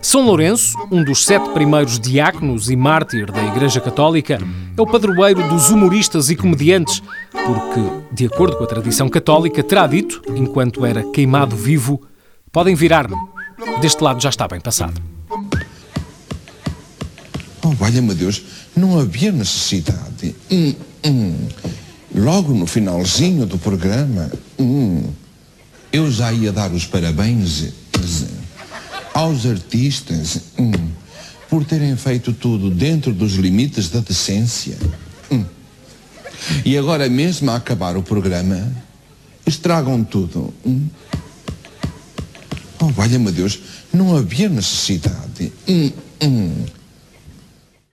São Lourenço, um dos sete primeiros diáconos e mártir da Igreja Católica, é o padroeiro dos humoristas e comediantes, porque, de acordo com a tradição católica, terá dito, enquanto era queimado vivo, podem virar-me. Deste lado já está bem passado. Valha-me Deus, não havia necessidade. Hum, hum. Logo no finalzinho do programa, hum, eu já ia dar os parabéns aos artistas hum, por terem feito tudo dentro dos limites da decência. Hum. E agora mesmo a acabar o programa, estragam tudo. Hum. Oh, valha-me Deus, não havia necessidade. Hum, hum.